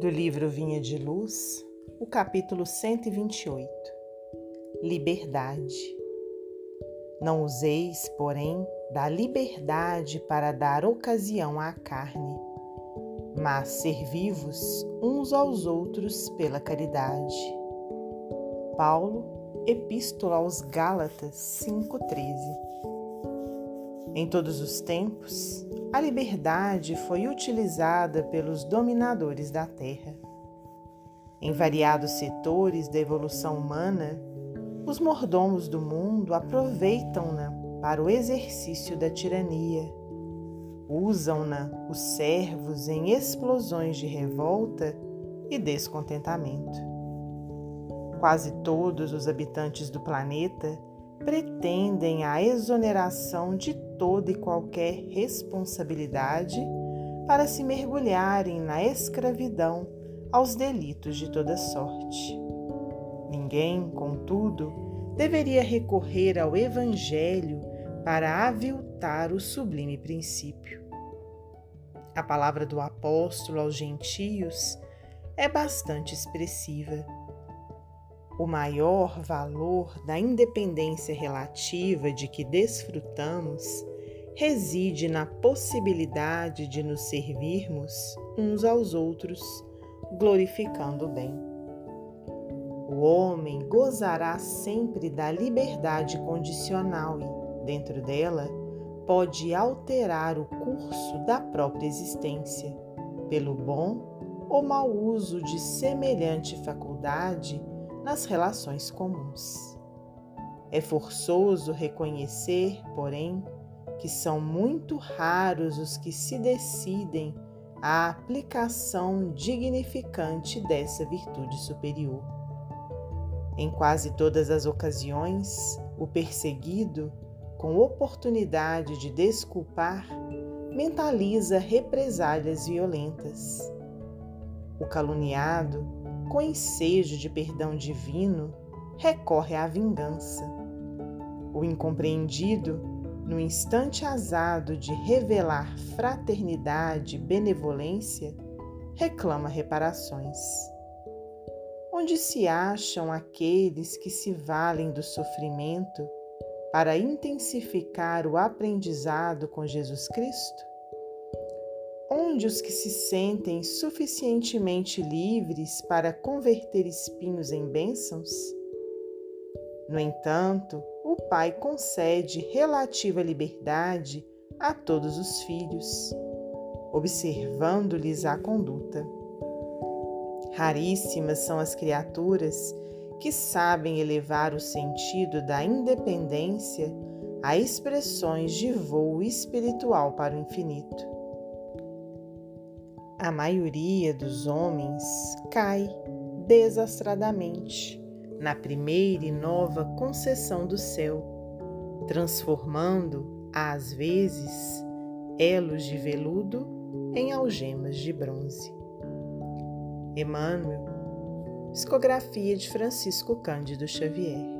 Do livro Vinha de Luz, o capítulo 128 Liberdade. Não useis, porém, da liberdade para dar ocasião à carne, mas servivos uns aos outros pela caridade. Paulo, Epístola aos Gálatas 5,13 Em todos os tempos, a liberdade foi utilizada pelos dominadores da Terra. Em variados setores da evolução humana, os mordomos do mundo aproveitam-na para o exercício da tirania. Usam-na os servos em explosões de revolta e descontentamento. Quase todos os habitantes do planeta pretendem a exoneração de toda e qualquer responsabilidade para se mergulharem na escravidão aos delitos de toda sorte. Ninguém, contudo, deveria recorrer ao Evangelho para aviltar o sublime princípio. A palavra do apóstolo aos gentios é bastante expressiva o maior valor da independência relativa de que desfrutamos reside na possibilidade de nos servirmos uns aos outros, glorificando o bem. O homem gozará sempre da liberdade condicional e, dentro dela, pode alterar o curso da própria existência, pelo bom ou mau uso de semelhante faculdade nas relações comuns. É forçoso reconhecer, porém, que são muito raros os que se decidem à aplicação dignificante dessa virtude superior. Em quase todas as ocasiões, o perseguido, com oportunidade de desculpar, mentaliza represálias violentas. O caluniado, com ensejo de perdão divino, recorre à vingança. O incompreendido, no instante azado de revelar fraternidade e benevolência, reclama reparações. Onde se acham aqueles que se valem do sofrimento para intensificar o aprendizado com Jesus Cristo? Onde os que se sentem suficientemente livres para converter espinhos em bênçãos? No entanto, o Pai concede relativa liberdade a todos os filhos, observando-lhes a conduta. Raríssimas são as criaturas que sabem elevar o sentido da independência a expressões de voo espiritual para o infinito. A maioria dos homens cai desastradamente na primeira e nova concessão do céu, transformando, às vezes, elos de veludo em algemas de bronze. Emmanuel, psicografia de Francisco Cândido Xavier.